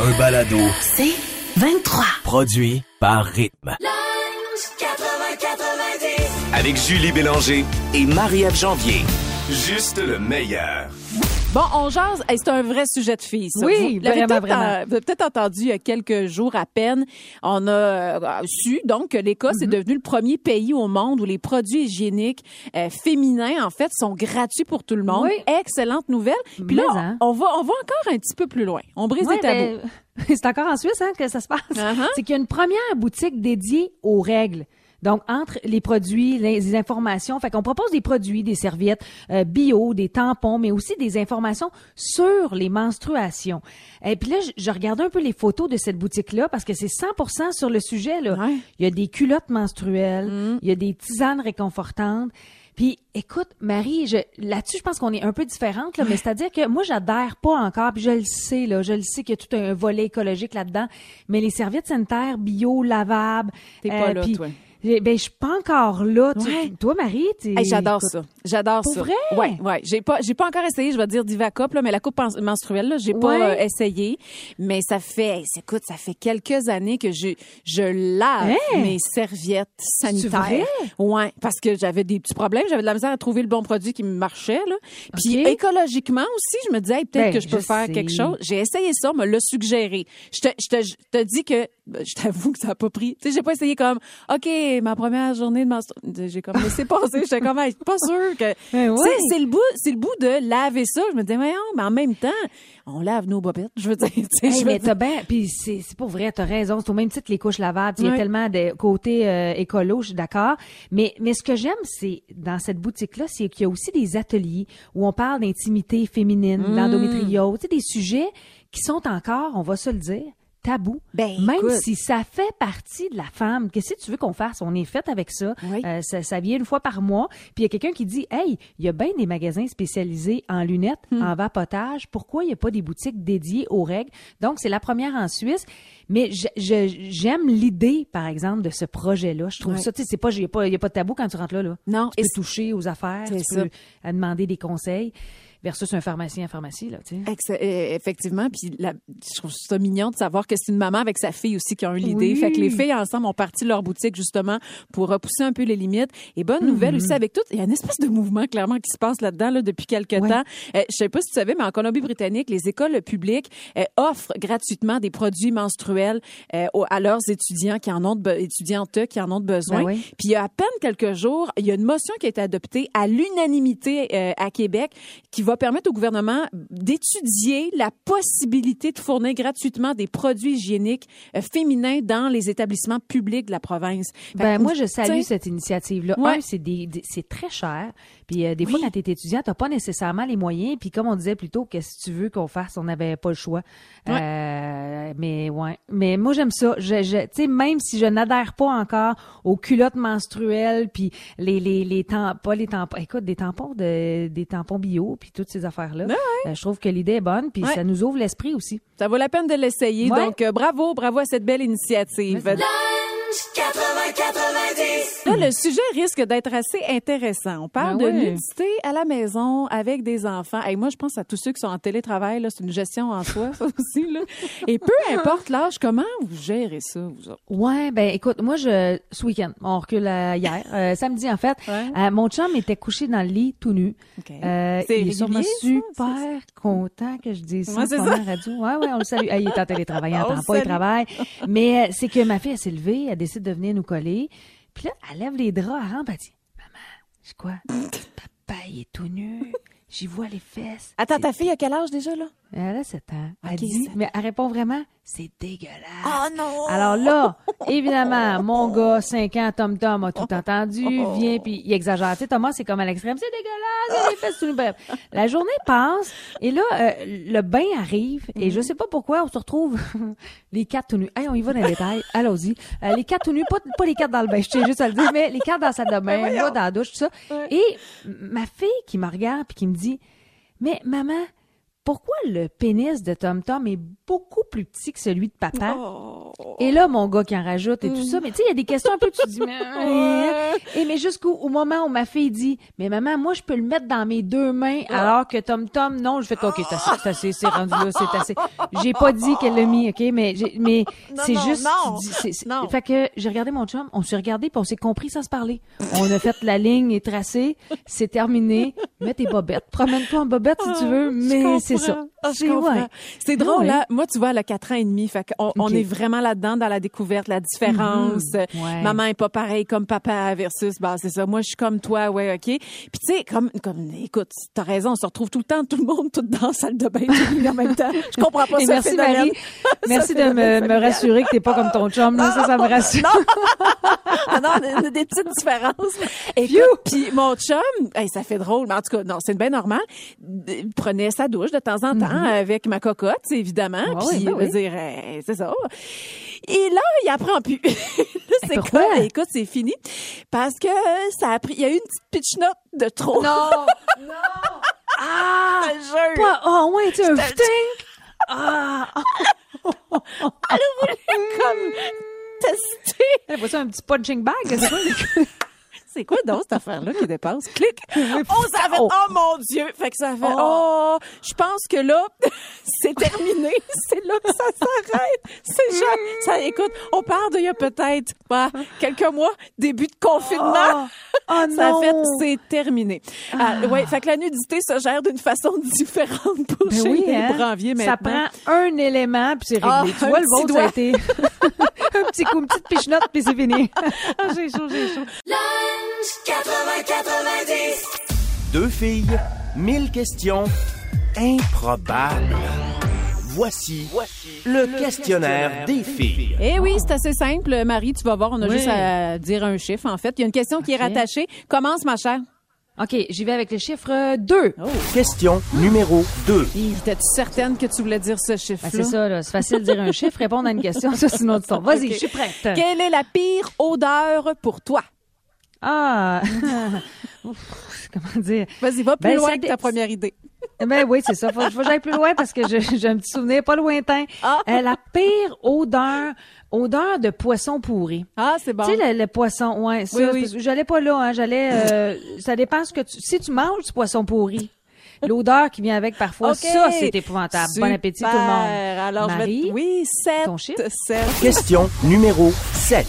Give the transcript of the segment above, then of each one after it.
Un balado. C'est 23. Produit par Rythme. Avec Julie Bélanger et Marie-Ève Janvier. Juste le meilleur. Bon, on jase. Hey, c'est un vrai sujet de filles, ça. Oui, vous l'avez vraiment, peut-être vraiment. en- vous avez peut-être entendu il y a quelques jours à peine. On a euh, su donc que l'Écosse est devenu le premier pays au monde où les produits hygiéniques euh, féminins, en fait, sont gratuits pour tout le monde. Oui. Excellente nouvelle. Puis là, hein. on va, on va encore un petit peu plus loin. On brise les tabous. ben, c'est encore en Suisse hein, que ça se passe. Uh-huh. C'est qu'il y a une première boutique dédiée aux règles. Donc, entre les produits, les, les informations, fait qu'on propose des produits, des serviettes euh, bio, des tampons, mais aussi des informations sur les menstruations. Et puis là, je, je regardais un peu les photos de cette boutique-là parce que c'est 100% sur le sujet. Là. Ouais. Il y a des culottes menstruelles, il y a des tisanes réconfortantes. Puis, écoute, Marie, je, là-dessus, je pense qu'on est un peu différente, là, mais c'est-à-dire que moi, j'adhère pas encore, puis je le sais, là, je le sais qu'il y a tout un volet écologique là-dedans, mais les serviettes sanitaires bio, lavables... T'es pas là, puis- toi. Ben, je suis pas encore là. Tu- Ouais. toi, Marie, t'es... Hey, j'adore ça. J'adore ça. vrai? Ouais, ouais. J'ai pas, j'ai pas encore essayé. Je vais dire Divacop là, mais la coupe men- menstruelle là, j'ai pas euh, essayé. Mais ça fait, écoute, ça fait quelques années que je, je lave Hein? mes serviettes sanitaires. Ouais, parce que j'avais des petits problèmes. J'avais de la misère à trouver le bon produit qui me marchait là. Puis écologiquement aussi, je me disais hey, peut-être Ben, que je peux je faire sais. quelque chose. J'ai essayé ça, on me l'a suggéré. Je te, je te, je te dis que, je t'avoue que ça a pas pris. Tu sais, j'ai pas essayé comme, ok, ma première journée de menstruation, j'ai comme laissé passer. J'étais comme, hey, pas sûr que. Ben sais, c'est le bout, c'est le bout de laver ça. Je me disais, voyons, mais en même temps, on lave nos bobettes. Je veux dire, tu sais, Hey, je mais t'as bien, puis c'est c'est pour vrai, t'as raison, c'est au même titre que les couches lavables. Il y a tellement de côté euh, écolo, je suis d'accord. Mais mais ce que j'aime, c'est dans cette boutique là, c'est qu'il y a aussi des ateliers où on parle d'intimité féminine, Mm. d'endométriose, tu sais, des sujets qui sont encore, on va se le dire, tabous. Ben, Même écoute. si ça fait partie de la femme, qu'est-ce que tu veux qu'on fasse? On est fait avec ça. Oui. Euh, ça. Ça vient une fois par mois. Puis il y a quelqu'un qui dit, hey, il y a bien des magasins spécialisés en lunettes, Hmm. en vapotage. Pourquoi il n'y a pas des boutiques dédiées aux règles Donc c'est la première en Suisse. Mais j'aime l'idée, par exemple, de ce projet-là. Je trouve ça, tu sais, c'est pas, il n'y a, pas- il y a pas de tabou quand tu rentres là. là. Non, tu peux toucher aux affaires, tu ça. peux demander des conseils versus un pharmacien en pharmacie là. Tu sais. Ex- euh, effectivement, puis la- je trouve ça mignon de savoir que c'est une maman avec sa fille aussi qui ont eu l'idée. Oui. Fait que les filles ensemble ont parti leur boutique justement pour repousser un peu les limites. Et bonne nouvelle aussi avec tout, il y a une espèce de mouvement clairement qui se passe là-dedans là, depuis quelques Ouais. temps. Euh, je sais pas si tu savais, mais en Colombie-Britannique, les écoles publiques euh, offrent gratuitement des produits menstruels euh, à leurs étudiants qui en ont de étudiantes qui en ont de besoin. Ben oui. Puis il y a à peine quelques jours, il y a une motion qui a été adoptée à l'unanimité euh, à Québec qui va permettre au gouvernement d'étudier la possibilité de fournir gratuitement des produits hygiéniques euh, féminins dans les établissements publics de la province. Ben moi je salue cette initiative là. Ouais. Un c'est des, des- c'est très cher. Puis euh, des fois quand tu es étudiant, tu pas nécessairement les moyens puis comme on disait plus tôt qu'est-ce que tu veux qu'on fasse, on n'avait pas le choix. Euh, mais ouais, mais moi j'aime ça. Je, je tu sais même si je n'adhère pas encore aux culottes menstruelles puis les les les tampons, pas les tampons, écoute des tampons de des tampons bio puis toutes ces affaires là. je trouve que l'idée est bonne puis ça nous ouvre l'esprit aussi. Ça vaut la peine de l'essayer. Donc, euh, bravo, bravo à cette belle initiative. Là, le sujet risque d'être assez intéressant. On parle Ben de nudité à la maison avec des enfants. Et moi, je pense à tous ceux qui sont en télétravail. là, C'est une gestion en soi, ça aussi. Là. Et peu importe l'âge, comment vous gérez ça, vous autres? Ouais, ben écoute, moi je ce week-end, on recule à hier, euh, samedi en fait, Ouais. euh, mon chum était couché dans le lit tout nu. OK. Euh, C'est il est sûrement régulier, ça? super content que je dise ça Ouais, à la radio. Ouais, ouais, on le salue. Ah, il est en télétravail, il On entend le pas, il travaille. Mais euh, c'est que ma fille, elle s'est levée, elle décide de venir nous coller. Puis là, elle lève les draps, elle rentre, elle dit, maman, je quoi? Papa, il est tout nu. J'y vois les fesses. Attends, ta fille a quel âge déjà, là? Elle a 7 ans. Elle dit, mais elle répond vraiment, c'est dégueulasse. Oh non! Alors là, évidemment, mon gars, 5 ans, Tom Tom, a tout entendu, vient, puis il exagère. Tu sais, Thomas, c'est comme à l'extrême, c'est dégueulasse, les fesses tout nu. Bref. La journée passe, et là, euh, le bain arrive, et je sais pas pourquoi, on se retrouve les quatre tout nus. Hey, on y va dans les détails, allons-y. Euh, les quatre tout nus, pas, pas les quatre dans le bain, je tiens juste à le dire, mais les quatre dans la salle de bain, moi dans la douche, tout ça. Et ma fille qui me regarde, puis qui me dit, mais maman, pourquoi le pénis de Tom Tom est beaucoup plus petit que celui de papa? Et là, mon gars qui en rajoute et tout ça, mais tu sais, il y a des questions un peu, tu dis, mais, et mais jusqu'au au moment où ma fille dit, mais maman, moi, je peux le mettre dans mes deux mains, alors que Tom Tom, non, je fais, ok, c'est assez, c'est rendu là, c'est assez. J'ai pas dit qu'elle l'a mis, ok, mais, mais c'est juste, non, dis- c'est- c'est- non. fait que j'ai regardé mon chum, on s'est regardé puis on s'est compris sans se parler. On a fait la ligne est tracée, c'est terminé. Mets tes bobettes, promène-toi en bobette si tu veux, mais c'est ça. Ah, C'est- ouais. Drôle, Ouais. là. Moi, tu vois, elle a quatre ans et demi. Fait qu'on on est vraiment là-dedans, dans la découverte, la différence. Mhm. Ouais. Maman est pas pareil comme papa versus, bah, c'est ça. Moi, je suis comme toi, ouais, OK. Puis, tu sais, comme, comme, écoute, t'as raison, on se retrouve tout le temps, tout le monde, tout dans la salle de bain, tout en même temps. Je comprends pas Et ce merci phénomène. Marie. Merci de me, me rassurer que t'es pas comme ton chum. Là. Ça, ça me rassure. Ah non, on a des petites différences. Écoute, puis mon chum, hey, ça fait drôle, mais en tout cas, non, c'est bien normal. Il prenait sa douche de temps en temps avec ma cocotte, évidemment. Ah puis, oui, ben oui. dire, hey, c'est ça. Et là, il apprend plus. là, c'est quoi? Écoute, c'est fini. Parce que ça a pris, il y a eu une petite pitch note de trop. Non, Ah! Je te jure. Oh, ouais, tu un stink. Ah, comme tester. elle ça un petit punching bag. C'est quoi? C'est quoi donc cette affaire-là qui dépasse? Clic! Oh, ça fait, Oh. oh mon Dieu! Fait que ça fait, oh, je pense que là, c'est terminé. C'est là que ça s'arrête. C'est genre, ça, écoute, on part d'il y a peut-être, bah, quelques mois, début de confinement. Oh, Ça non. fait, c'est terminé. Ah, ouais, fait que la nudité se gère d'une façon différente pour Ben chez oui, les hein. branviers Ça prend un élément, puis c'est réglé. Ah, tu un vois, le petit vôtre, ça a doigt. été un petit coup, une petite pichenote, puis c'est fini. Ah, j'ai chaud, j'ai chaud. Deux filles, mille questions improbables. Voici le questionnaire des filles. Eh oui, c'est assez simple. Marie, tu vas voir, on a Oui. juste à dire un chiffre, en fait. Il y a une question qui est rattachée. Commence, ma chère. OK, j'y vais avec le chiffre 2. Question numéro 2. T'es-tu certaine que tu voulais dire ce chiffre-là? Ben, c'est ça, là. C'est facile de dire un chiffre, répondre à une question, ça, c'est une autre histoire. Vas-y, je suis prête. Quelle est la pire odeur pour toi? Ah! Ouf, Comment dire? Vas-y, va plus Ben, loin que ta première idée. Ben oui, c'est ça. Faut, faut que j'aille plus loin parce que je- j'ai un petit souvenir pas lointain. Ah. Euh, la pire odeur, odeur de poisson pourri. Ah, c'est bon. Tu sais, le, le poisson, ouais, ça, Oui, oui. j'allais pas là, hein, j'allais, euh, ça dépend ce que tu, si tu manges du poisson pourri, l'odeur qui vient avec parfois, ça, c'est épouvantable. Bon appétit tout le monde. Alors, je Marie, vais... Oui, 7. ton chiffre? 7. Question numéro 7.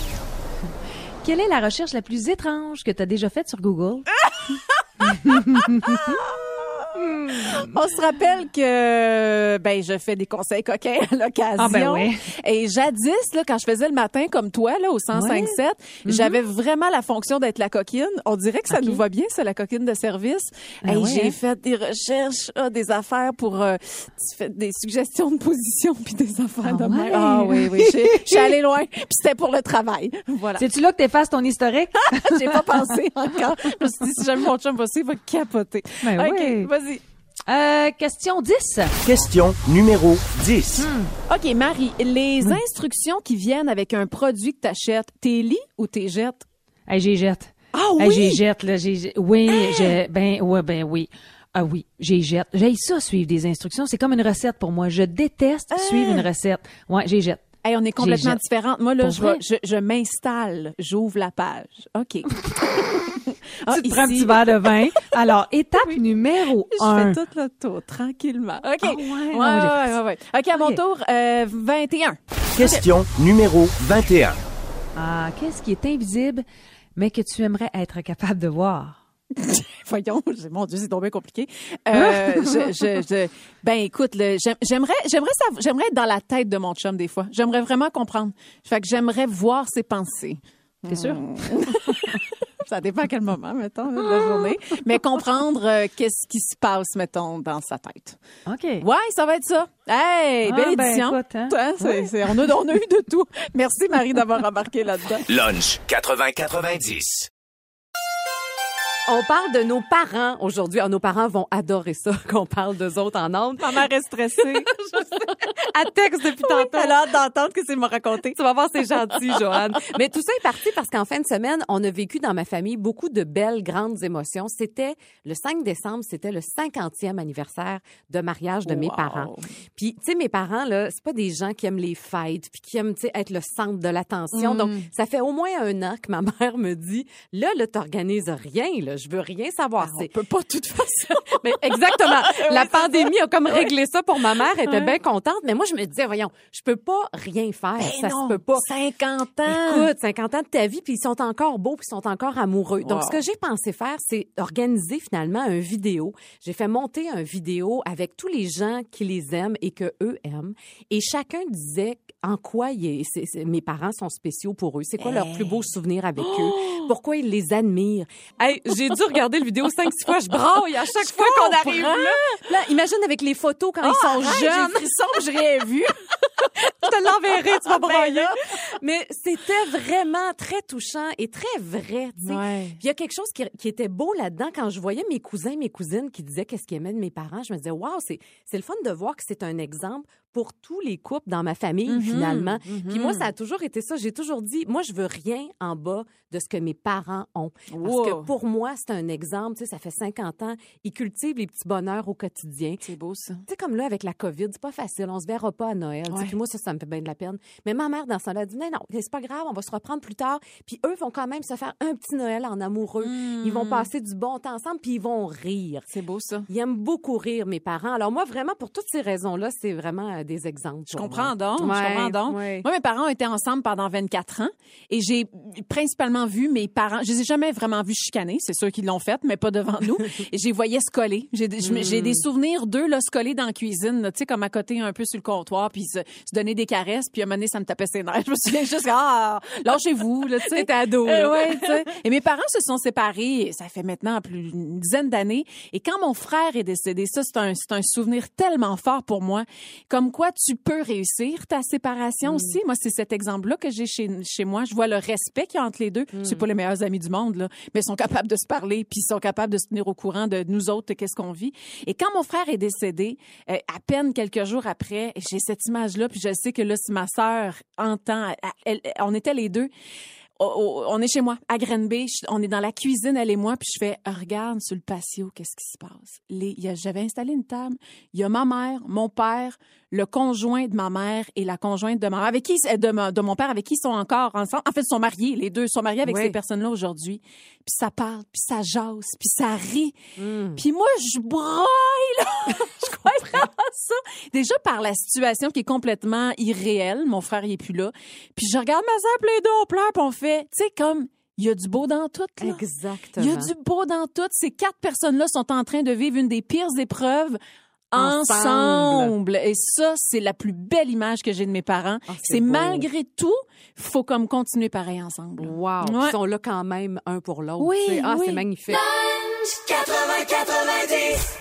quelle est la recherche la plus étrange que tu as déjà faite sur Google? On se rappelle que ben je fais des conseils coquins à l'occasion. Ah, ben oui. Et jadis là quand je faisais le matin comme toi là au 1057, j'avais vraiment la fonction d'être la coquine. On dirait que ça Mm-hmm. Nous va bien ça la coquine de service. Ah Et ouais, j'ai hein? fait des recherches, ah, des affaires pour euh, tu fais des suggestions de position puis des affaires Ah de ouais? Ah oui oui, j'ai- je suis allée loin. Puis c'était pour le travail. Voilà. C'est-tu là que t'effaces ton historique? J'ai pas pensé encore. Je me suis dit si jamais mon chum va il va capoter. Ben OK, vas-y. Euh, question 10. Question numéro 10. OK, Marie, les instructions qui viennent avec un produit que tu achètes, t'es lis ou t'es jettes? Hey, j'ai jette. Ah Hey, oui! j'ai jette, là. J'ai, oui, je, ben, ouais, ben oui. Ah oui, j'ai jette. J'ai ça, suivre des instructions. C'est comme une recette pour moi. Je déteste suivre une recette. Ouais, j'ai jette. Hey, on est complètement différentes. Moi, là, je, je, je m'installe, j'ouvre la page. OK. Ah, tu te prends un petit verre de vin. Alors, étape numéro Je un. fais tout le tour, tranquillement. OK. Ah ouais, ouais, non, ouais, j'ai fait ouais, ouais. OK, à mon tour, euh, 21. Question numéro 21. Ah, qu'est-ce qui est invisible, mais que tu aimerais être capable de voir? Voyons, mon Dieu, c'est tombé compliqué. Euh, je, je, je- ben écoute, le- j'aimerais, j'aimerais, j'aimerais être dans la tête de mon chum des fois. J'aimerais vraiment comprendre. Fait que j'aimerais voir ses pensées. T'es sûr? Ça dépend à quel moment, mettons, de la journée. Mais comprendre euh, qu'est-ce qui se passe, mettons, dans sa tête. OK. Ouais, ça va être ça. Hey, Ah, belle ben, édition. écoute, hein. Hein, c'est- c'est- on, a, on a eu de tout. Merci, Marie, d'avoir embarqué là-dedans. Lunch 80-90. On parle de nos parents aujourd'hui. Ah, nos parents vont adorer ça, qu'on parle d'eux autres en ondes. Ma mère est stressée. À texte depuis tantôt. Elle a hâte d'entendre que c'est me raconter. Tu vas voir, c'est gentil, Joanne. Mais tout ça est parti parce qu'en fin de semaine, on a vécu dans ma famille beaucoup de belles, grandes émotions. C'était le 5 décembre, c'était le 50e anniversaire de mariage de mes parents. Puis, tu sais, mes parents, là, c'est pas des gens qui aiment les fêtes puis qui aiment, tu sais, être le centre de l'attention. Donc, ça fait au moins un an que ma mère me dit, là, là, t'organises rien, là. Je veux rien savoir. On C'est peut pas tout faire ça. mais exactement. La pandémie a comme réglé ça pour ma mère. Elle était bien contente. Mais moi, je me disais, voyons, je peux pas rien faire. ça se peut pas. 50 ans. Écoute, 50 ans de ta vie, puis ils sont encore beaux, puis ils sont encore amoureux. Donc, ce que j'ai pensé faire, c'est organiser finalement un vidéo. J'ai fait monter un vidéo avec tous les gens qui les aiment et que eux aiment. Et chacun disait en quoi est- mes parents sont spéciaux pour eux. C'est quoi leur plus beau souvenir avec eux? Pourquoi ils les admirent? Hey, j'ai dû regarder le vidéo cinq, six fois. Je braille à chaque fois qu'on arrive là. Là, imagine avec les photos quand ils sont Arrête, jeunes. J'ai frisson, je rien vu. Je te l'enverrai, tu vas Ben brailler. Mais c'était vraiment très touchant et très vrai, tu sais. Ouais. Puis il y a quelque chose qui, qui était beau là-dedans quand je voyais mes cousins, mes cousines qui disaient qu'est-ce qu'ils aimaient de mes parents. Je me disais, waouh, c'est c'est le fun de voir que c'est un exemple pour tous les couples dans ma famille Mhm, finalement. Puis moi, ça a toujours été ça. J'ai toujours dit, moi, je veux rien en bas de ce que mes parents ont. Parce que pour moi, c'est un exemple. Tu sais, ça fait 50 ans. Ils cultivent les petits bonheurs au quotidien. C'est beau, ça. Tu sais, comme là, avec la COVID, c'est pas facile. On se verra pas à Noël. tu sais. Ouais. Puis moi, ça, ça me fait bien de la peine. Mais ma mère, dans ça, elle a dit, non, non, c'est pas grave, on va se reprendre plus tard. Puis eux vont quand même se faire un petit Noël en amoureux. Ils vont passer du bon temps ensemble, puis ils vont rire. C'est beau, ça. Ils aiment beaucoup rire, mes parents. Alors moi, vraiment, pour toutes ces raisons-là, c'est vraiment euh, des exemples. Je comprends donc, je comprends donc. ouais. Moi, mes parents ont été ensemble pendant 24 ans et j'ai principalement vu mes parents, je les ai jamais vraiment vus chicaner, c'est sûr qu'ils l'ont fait, mais pas devant nous. Et j'ai voyais se coller. J'ai des- Hmm. souvenirs d'eux, là, se coller dans la cuisine, tu sais, comme à côté un peu sur le comptoir, puis se, se donner des caresses, puis à un moment donné, ça me tapait ses nerfs. Je me souviens juste, ah, lâchez-vous, là, tu sais. T'étais ado, Euh, ouais, sais. Et mes parents se sont séparés, ça fait maintenant plus d'une dizaine d'années. Et quand mon frère est décédé, ça, c'est un, un souvenir tellement fort pour moi. Comme quoi tu peux réussir ta séparation Mm. aussi. Moi, c'est cet exemple-là que j'ai chez, chez moi. Je vois le respect qu'il y a entre les deux. Mm. C'est pas les meilleurs amis du monde, là. Mais ils sont capables de se parler, puis ils sont capables de se tenir au courant de nous autres, qu'est-ce qu'on vit. Et quand mon frère est décédé, euh, à peine quelques jours après, j'ai cette image-là, puis je sais que là, si ma sœur entend, elle- elle- on était les deux on est chez moi, à Grenby. On est dans la cuisine, elle et moi, puis je fais, Ah, regarde sur le patio, qu'est-ce qui se passe? Les, il y a- j'avais installé une table. Il y a ma mère, mon père, le conjoint de ma mère et la conjointe de ma mère, avec qui, de, ma- de mon père, avec qui ils sont encore ensemble. En fait, ils sont mariés, les deux sont mariés avec Oui. ces personnes-là aujourd'hui. Puis ça parle, puis ça jase, puis ça rit. Mm. Puis moi, je broille, là. je crois ça. Déjà par la situation qui est complètement irréelle. Mon frère, il est plus là. Puis je regarde ma sœur, les deux, on pleure, puis on fait, tu sais, comme, il y a du beau dans tout, là. Exactement. Il y a du beau dans tout. Ces quatre personnes-là sont en train de vivre une des pires épreuves Ensemble. ensemble. Et ça, c'est la plus belle image que j'ai de mes parents. Ah, c'est malgré tout, faut comme continuer pareil ensemble. Wow. Ouais. Ils sont là quand même un pour l'autre. Oui. Ah, oui. c'est magnifique.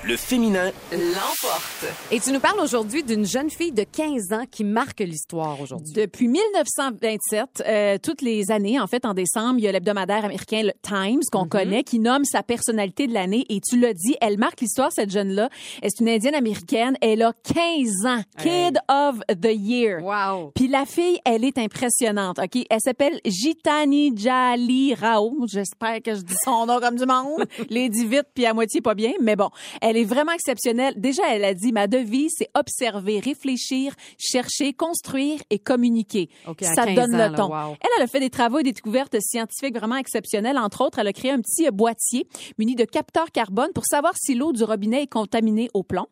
Le féminin L'emporte. Et tu nous parles aujourd'hui d'une jeune fille de 15 ans qui marque l'histoire aujourd'hui. Depuis 1927, euh, toutes les années, en fait, en décembre, il y a l'hebdomadaire américain le Times qu'on connaît qui nomme sa personnalité de l'année. Et tu l'as dit, elle marque l'histoire, cette jeune-là. Elle est une Indienne américaine. Elle a 15 ans. Kid of the Year. Wow. Puis la fille, elle est impressionnante. OK, elle s'appelle Gitani Jali Rao. J'espère que je dis son nom comme du monde. Les dit vite puis à moitié pas bien, mais bon, elle est vraiment exceptionnelle. Déjà, elle a dit ma devise c'est observer, réfléchir, chercher, construire et communiquer. Ça 15 donne ans, le là, ton. wow. Elle, elle a fait des travaux et des découvertes scientifiques vraiment exceptionnelles. Entre autres, elle a créé un petit euh, boîtier muni de capteurs carbone pour savoir si l'eau du robinet est contaminée au plomb.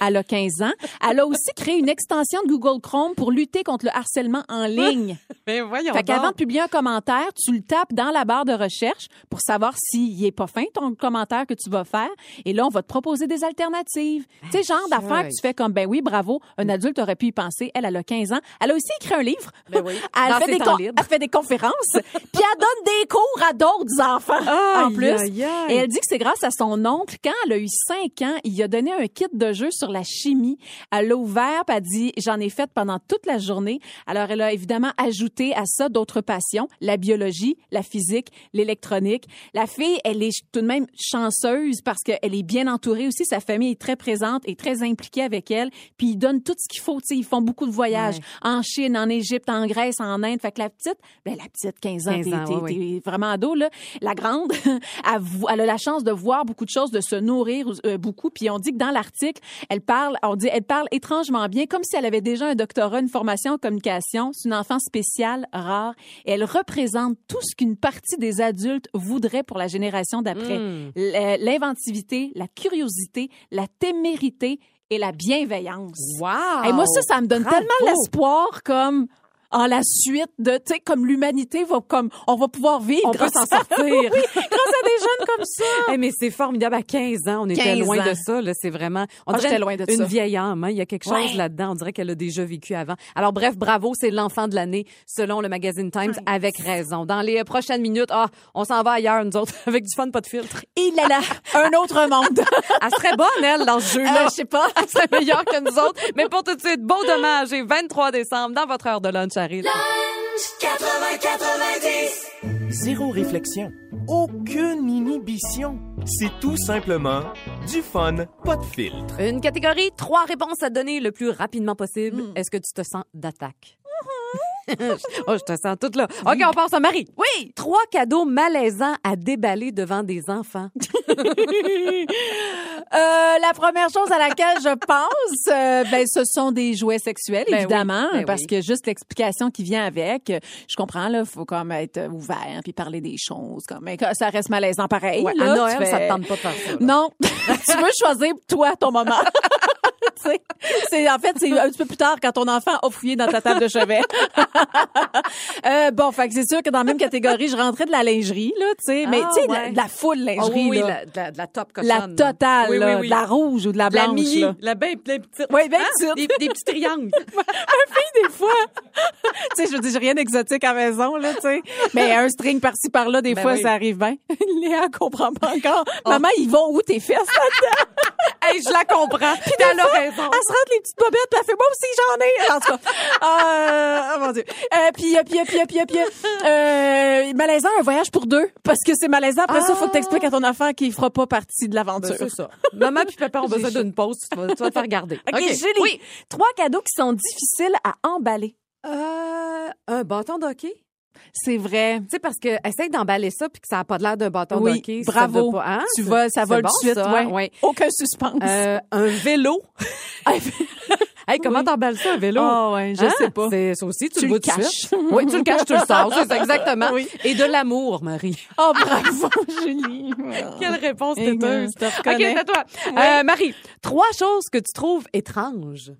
Elle a 15 ans. Elle a aussi créé une extension de Google Chrome pour lutter contre le harcèlement en ligne. Mais voyons Fait qu'avant de publier un commentaire, tu le tapes dans la barre de recherche pour savoir s'il est pas fin, ton commentaire que tu vas faire. Et là, on va te proposer des alternatives. tu sais, genre d'affaires que tu fais comme, ben oui, bravo, un adulte aurait pu y penser. Elle, elle a 15 ans. Elle a aussi écrit un livre. Ben oui. Elle, fait des con- elle fait des conférences. Puis elle donne des cours à d'autres enfants, en plus. Et elle dit que c'est grâce à son oncle, quand elle a eu 5 ans, il a donné un kit de jeu sur la chimie. Elle l'a ouvert, puis elle dit, j'en ai fait pendant toute la journée. Alors, elle a évidemment ajouté à ça d'autres passions, la biologie, la physique, l'électronique. La fille, elle est tout de même chanceuse parce qu'elle est bien entourée aussi. Sa famille est très présente et très impliquée avec elle. Puis ils donnent tout ce qu'il faut. Tu sais, ils font beaucoup de voyages Ouais. en Chine, en Égypte, en Grèce, en Inde. Fait que la petite, ben la petite, 15 ans, 15 t'es- ans, t'es- ouais, t'es vraiment ado, là. La grande, elle, elle a la chance de voir beaucoup de choses, de se nourrir euh, beaucoup. Puis on dit que dans l'article, elle parle, on dit, elle parle étrangement bien, comme si elle avait déjà un doctorat, une formation en communication. C'est une enfant spéciale, rare. Et elle représente tout ce qu'une partie des adultes voudraient pour la génération d'après. Mm. L- L'inventivité, la curiosité, la témérité et la bienveillance. Wow! Et moi, ça, ça me donne Bravo. tellement l'espoir comme en la suite de, tu sais, comme l'humanité va, comme, on va pouvoir vivre On peut grâce s'en à ça. sortir. Oui, grâce à des jeunes comme ça. Eh, mais c'est formidable. À 15 ans, on était 15 loin ans. de ça. Là, c'est vraiment. On Ah, dirait loin de une ça. vieille âme. hein. Il y a quelque chose Ouais. là-dedans. On dirait qu'elle a déjà vécu avant. Alors bref, bravo, c'est l'enfant de l'année selon le magazine Times, avec raison. Dans les euh, prochaines minutes, ah, on s'en va ailleurs nous autres avec du fun, pas de filtre. Et là là, un autre monde. Elle serait bonne elle dans ce jeu-là. Euh, je sais pas. Elle serait meilleure que nous autres. Mais pour tout de suite, beau dommage et 23 décembre dans votre heure de lunch, Zéro réflexion. Aucune inhibition. C'est tout simplement du fun, pas de filtre. Une catégorie, trois réponses à donner le plus rapidement possible. Est-ce que tu te sens d'attaque? oh, je te sens toute là. OK, on passe à Marie. Oui. Trois cadeaux malaisants à déballer devant des enfants. Euh, la première chose à laquelle je pense, euh, ben, ce sont des jouets sexuels, Ben oui, évidemment, ben parce oui. que juste l'explication qui vient avec, je comprends, là, faut comme être ouvert puis parler des choses, comme, mais ça reste malaisant pareil. Ouais, là, à Noël, fais- ça te tente pas de faire ça. là. Non, tu veux choisir toi ton moment. C'est en fait c'est un petit peu plus tard quand ton enfant a fouillé dans ta table de chevet. euh, bon, fait que c'est sûr que dans la même catégorie, je rentrais de la lingerie là, tu sais, mais Ah, tu sais de la- ouais. de la full Oh, lingerie oui, là. la, de la, de la top La cochonne. là. totale, Oui, oui, de la rouge ou de la De la blanche. mini, là. la bien bien petite. Oui, bien Hein? petite. Des, des petits triangles. des fois. tu sais, je veux dire, j'ai rien d'exotique à la maison, là, tu sais. Mais un string par-ci, par-là, des Ben fois. Oh. ça arrive bien. Léa comprend pas encore. Maman, ils vont où tes fesses là-dedans? Hey, je la comprends. Puis elle a raison. Elle se rentre les petites bobettes, puis elle fait, moi aussi, j'en ai. En tout cas. Euh, oh mon Dieu. Euh, puis, euh, puis, euh, puis, euh, puis, euh, puis, euh, malaisant, un voyage pour deux. Parce que c'est malaisant. Après ça, faut que t'expliques à ton enfant qu'il fera pas partie de l'aventure. Ben, c'est ça. Maman puis papa ont besoin d'une pause. Tu vas, tu vas te faire garder. OK, Julie. Oui. Trois cadeaux qui sont difficiles à emballer. Euh, un bâton d'hockey? C'est vrai. Tu sais, parce que essaye d'emballer ça puis que ça n'a pas l'air d'un bâton Oui, d'hockey. bravo. Ça hein? Tu vas, ça va bon, de suite. ouais. ouais. Aucun suspense. Euh, un vélo. hey, comment Oui. t'emballes ça, un vélo? Ah ouais, je Hein? sais pas. C'est ça aussi, tu, Tu le tout de caches. Oui, tu le caches, tu le sors. C'est ça, exactement. Oui. Et de l'amour, Marie. Oh, bravo, Julie. Quelle réponse têteuse. OK, c'est à toi. Euh, Marie, trois choses que tu trouves étranges.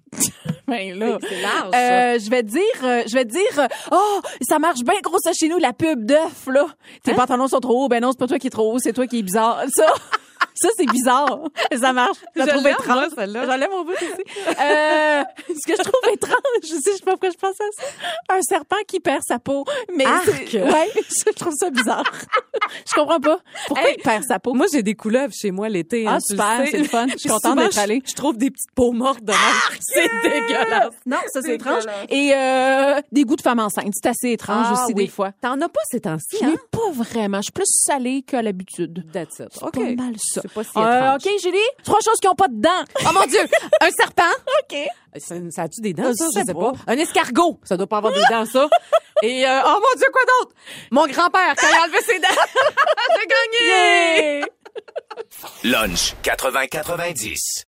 Ben là. C'est large, ça. Euh, je vais te dire, euh, je vais te dire, euh, oh, ça marche bien gros ça chez nous, la pub d'œuf, là. Tes pantalons sont trop hauts. Ben non, c'est pas toi qui est trop haut, c'est toi qui est bizarre. Ça, ça c'est bizarre. Ça marche. Je la trouve étrange. celle-là. J'en l'aime au bout aussi. Euh, ce que je trouve étrange, je sais, je sais pas pourquoi je pense à ça. Un serpent qui perd sa peau. Mais ouais, je trouve ça bizarre. je comprends pas. Pourquoi Hey, il perd sa peau? Moi, j'ai des couleuvres chez moi l'été. Ah, hein, tu super, c'est le fun. Je suis contente d'être allée. Je, trouve des petites peaux mortes de même. C'est dégueulasse. Non, ça c'est étrange. Et euh, des goûts de femme enceinte, c'est assez étrange Ah, aussi oui. des fois. T'en as pas ces temps-ci, Je hein? pas vraiment. Je suis plus salée qu'à l'habitude. That's it. OK. Pas mal ça. Pas si Euh. OK, Julie? Trois choses qui n'ont pas de dents. Oh mon Dieu! Un serpent? OK. Ça, ça a-tu des dents, Je ça? Je sais pas. pas. Un escargot? Ça doit pas avoir des dents, ça. Et, euh, oh mon Dieu, quoi d'autre? Mon grand-père, quand il a enlevé ses dents. J'ai gagné! Lunch 80-90.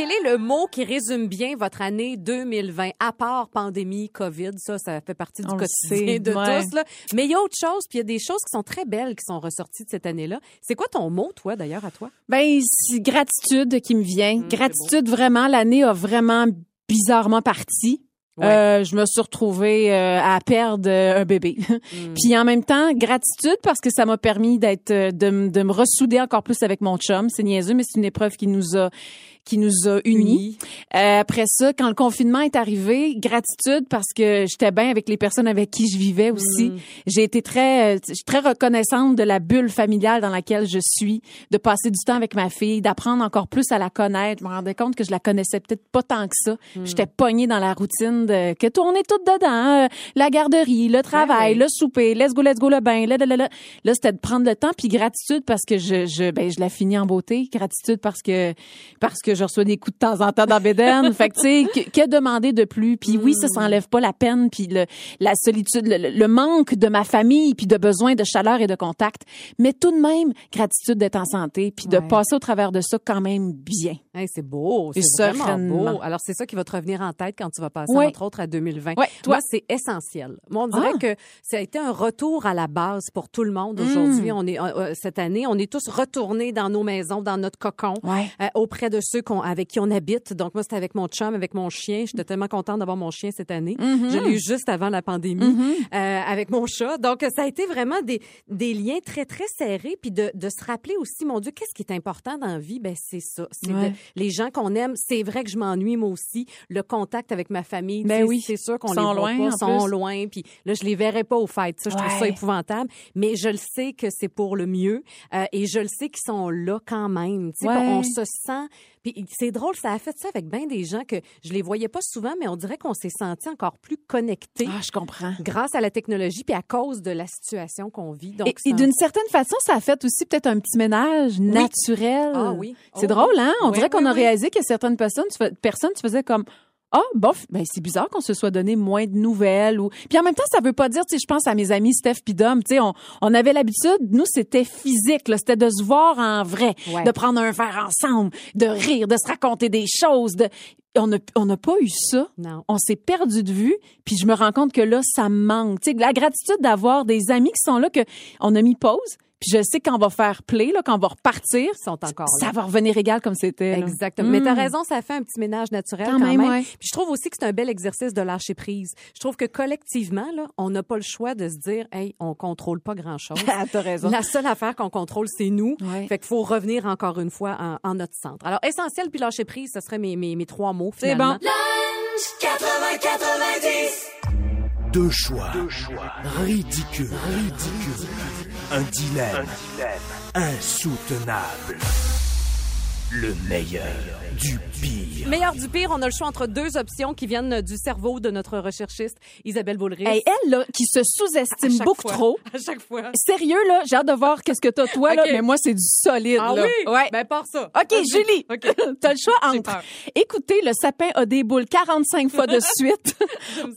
Quel est le mot qui résume bien votre année 2020, à part pandémie, COVID? Ça, ça fait partie du On quotidien sait, de ouais. tous. Là. Mais il y a autre chose, puis il y a des choses qui sont très belles qui sont ressorties de cette année-là. C'est quoi ton mot, toi, d'ailleurs, à toi? Ben, c'est gratitude qui me vient. C'est gratitude, vraiment. L'année a vraiment bizarrement parti. Ouais. Euh, je me suis retrouvée euh, à perdre euh, un bébé. Hum. Puis en même temps, gratitude parce que ça m'a permis d'être de, de me ressouder encore plus avec mon chum. C'est niaiseux, mais c'est une épreuve qui nous a qui nous a unis. Euh, après ça, quand le confinement est arrivé, gratitude parce que j'étais bien avec les personnes avec qui je vivais aussi. Mm. J'ai été très, euh, très reconnaissante de la bulle familiale dans laquelle je suis, de passer du temps avec ma fille, d'apprendre encore plus à la connaître. Je me rendais compte que je la connaissais peut-être pas tant que ça. Mm. J'étais pognée dans la routine de que tout dedans, euh, la garderie, le travail, le souper, let's go, let's go le bain, là, là, là, là. Là, c'était de prendre le temps, puis gratitude parce que je, je, ben, je la finis en beauté, gratitude parce que, parce que je reçois des coups de temps en temps dans Bédène. fait que, tu sais, que, que demander de plus? Puis oui, ça s'enlève pas la peine, puis le, la solitude, le, le- le manque de ma famille, puis de besoin de chaleur et de contact. Mais tout de même, gratitude d'être en santé, puis de Ouais. passer au travers de ça quand même bien. Hey, c'est beau, c'est vraiment beau. Alors, c'est ça qui va te revenir en tête quand tu vas passer, entre autres, à 2020. Ouais, toi. C'est essentiel. Moi, on dirait Ah. que ça a été un retour à la base pour tout le monde Mm. aujourd'hui. On est, euh, euh, cette année, on est tous retournés dans nos maisons, dans notre cocon, Ouais. euh, auprès de ceux qu'on, avec qui on habite. Donc, moi, c'était avec mon chum, avec mon chien. J'étais tellement contente d'avoir mon chien cette année. Mm-hmm. Je l'ai eu juste avant la pandémie, euh, avec mon chat. Donc, ça a été vraiment des, des liens très, très serrés. Puis de, de se rappeler aussi, mon Dieu, qu'est-ce qui est important dans la vie? Ben, c'est ça. C'est Ouais. Les gens qu'on aime. C'est vrai que je m'ennuie, moi aussi. Le contact avec ma famille. Ben oui. C'est sûr qu'on les voit loin, pas, sont plus. loin. Puis là, je les verrai pas aux fêtes. Ça, je trouve ça épouvantable. Mais je le sais que c'est pour le mieux. Euh, et je le sais qu'ils sont là quand même. Ouais. On se sent... Puis c'est drôle, ça a fait ça avec bien des gens que je les voyais pas souvent, mais on dirait qu'on s'est senti encore plus connectés Ah, je comprends. grâce à la technologie puis à cause de la situation qu'on vit. Donc, Et, un- d'une certaine façon, ça a fait aussi peut-être un petit ménage naturel. Ah oui. C'est Oh drôle, hein? On Oui, dirait qu'on oui, a réalisé que certaines personnes, tu personnes, tu faisais comme ah bof, ben c'est bizarre qu'on se soit donné moins de nouvelles ou puis en même temps ça veut pas dire tu sais je pense à mes amis Steph puis Dom, tu sais on, on avait l'habitude nous c'était physique là, c'était de se voir en vrai, Ouais. de prendre un verre ensemble, de rire, de se raconter des choses, de on n'a on n'a pas eu ça. Non. On s'est perdu de vue, puis je me rends compte que là ça me manque. Tu sais la gratitude d'avoir des amis qui sont là que on a mis pause, puis je sais qu'on va faire play là, quand on va repartir, Ils sont encore ça là. va revenir égal comme c'était. là. Exactement. Mais t'as Mm. raison, ça fait un petit ménage naturel Quand quand, même, même. ouais. Puis je trouve aussi que c'est un bel exercice de lâcher prise. Je trouve que collectivement, là, on n'a pas le choix de se dire, hey, on contrôle pas grand chose. Ah, t'as raison. La seule affaire qu'on contrôle, c'est nous. Ouais. Fait qu'il faut revenir encore une fois en, en notre centre. Alors, essentiel puis lâcher prise, ce serait mes, mes, mes trois mots, C'est finalement. bon. Deux choix. Ridicule. Ridicule. Un dilemme. Insoutenable. Le meilleur du pire. Meilleur du pire, on a le choix entre deux options qui viennent du cerveau de notre recherchiste Isabelle Boulris. Hey, elle, là, qui se sous-estime beaucoup fois. trop. À chaque fois. Sérieux, là, j'ai hâte de voir qu'est-ce que t'as, toi, là, mais moi, c'est du solide, Ah là. oui? Ouais. Ben, part ça. OK. Julie, OK. t'as le choix entre écouter le sapin a des boules 45 fois de suite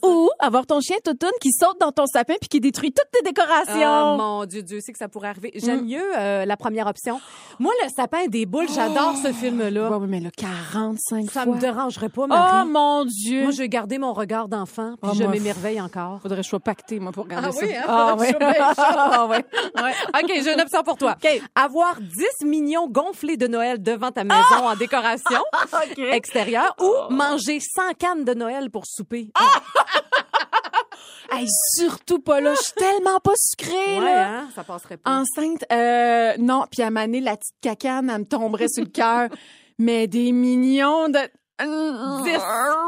ou avoir ton chien toutoune qui saute dans ton sapin puis qui détruit toutes tes décorations. Oh mon Dieu, Dieu sait que ça pourrait arriver. J'aime mieux euh, la première option. Moi, le sapin des boules, j'adore ce film-là. Ouais, ouais, mais là, 45 Ça fois. me dérangerait pas, Oh, Marie. mon Dieu. Moi, je vais garder mon regard d'enfant, puis Ah, je moi, m'émerveille encore. Faudrait que je sois pactée, moi, pour regarder Ah ça. oui, hein? Ah, chaude. Ah, ouais. OK, j'ai une option pour toi. OK. Avoir 10 millions gonflés de Noël devant ta maison en décoration OK. extérieure ou manger 100 cannes de Noël pour souper. Hey, surtout pas là. Je suis tellement pas sucrée, Ouais, là. hein? Ça passerait pas. Enceinte, euh, non. Puis à maner la petite cacane, elle me tomberait sur le cœur. Mais des millions de... 10.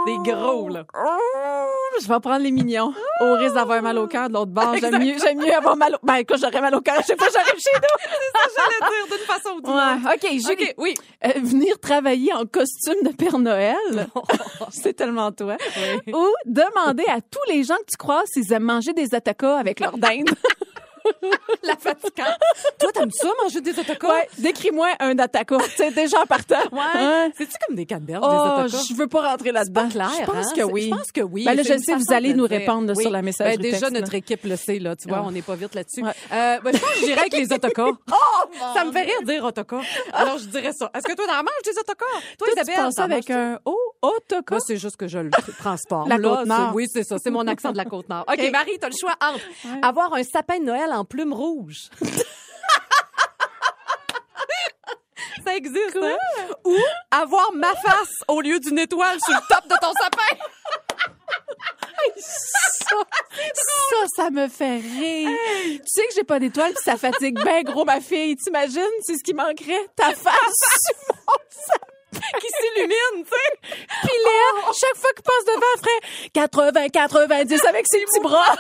Des gros, là. Je vais prendre les millions. Au risque d'avoir mal au cœur de l'autre bord. J'aime mieux, j'aime mieux avoir mal au... Ben, quand j'aurais mal au cœur, chaque fois que j'arrive chez nous. J'allais dire d'une façon ou d'une autre. Ouais. OK, Julie. OK, oui. Euh, venir travailler en costume de Père Noël. C'est tellement toi. Ou demander à tous les gens que tu croises s'ils aiment manger des atacas avec leur dinde. La fatigante. Toi, t'aimes ça, manger des autocars? Ouais, décris-moi un attaquant. C'est déjà en partant. Ouais. Hein? C'est-tu comme des canneberges, Oh, des autocars? je veux pas rentrer là-dedans. clair, Je pense hein? que oui. Je pense que oui. Ben là, je sais, vous allez nous dire. répondre Oui. sur la messagerie Ben, déjà, texte, là. notre équipe le sait, là. Tu vois, Ah. on n'est pas vite là-dessus. Ouais. Euh, ben, je pense que j'irais avec les autocars. Oh, ça me fait rire dire autocar. Alors, je dirais ça. Est-ce que toi, t'en manges des autocars? Toi, Toi, tu Isabelle, penses avec un O, autocar? Moi, c'est juste que je le transforme. La. Côte-Nord. Oui, c'est ça. C'est mon accent de la Côte-Nord. OK. Marie, t'as le choix entre avoir un sapin de Noël en plumes rouges. Ça existe, hein? Ou avoir ma face au lieu d'une étoile sur le top de ton sapin. Ça, ça, ça me fait rire. Tu sais que j'ai pas d'étoile puis ça fatigue bien gros ma fille. T'imagines? C'est ce qui manquerait? Ta face sur mon sapin. qui s'illumine, tu sais. Puis Léa, chaque fois qu'il passe devant, elle ferait 80, 90 avec ses petits bras.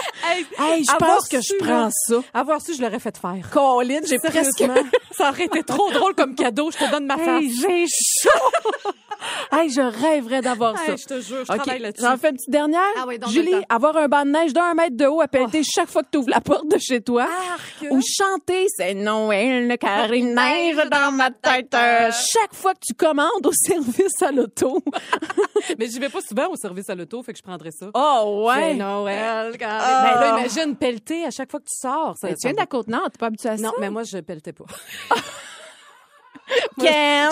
Hey, Hey, je pense que je prends ça. Avoir su, je l'aurais fait faire. Colin, j'ai presque... Ça aurait été trop drôle comme cadeau. Je te donne ma face. Hey, j'ai chaud. hey, je rêverais d'avoir ça. Hey, je te jure, je OK, travaille là-dessus. J'en fais une petite dernière. Ah oui, Julie, le avoir un banc de neige d'un mètre de haut à pelleter chaque fois que tu ouvres la porte de chez toi. Arc. Ou chanter C'est Noël, car il neige dans ma tête. euh, chaque fois que tu commandes au service à l'auto. Mais j'y vais pas souvent au service à l'auto, fait que je prendrais ça. Oh, C'est ouais. Noël, quand... Ah. Ben là, imagine pelleter à chaque fois que tu sors. Ça, tu ça viens de la Côte-Nord, t'es pas habitué à ça? Non, mais moi, je pelletais pas.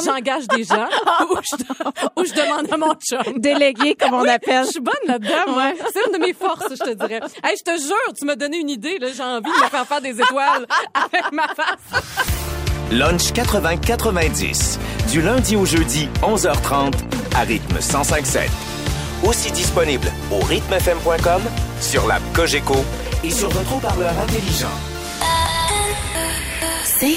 J'engage des gens ou, je, ou je demande à mon chum. Délégué, comme on appelle. Je suis bonne là-dedans, moi. C'est une de mes forces, je te dirais. Hey, je te jure, tu m'as donné une idée. là. J'ai envie de me faire faire des étoiles avec ma face. Lunch 80-90. Du lundi au jeudi, 11h30, à rythme 105.7. Aussi disponible au rythmefm.com, sur l'app Cogeco et sur votre haut-parleur intelligent. C'est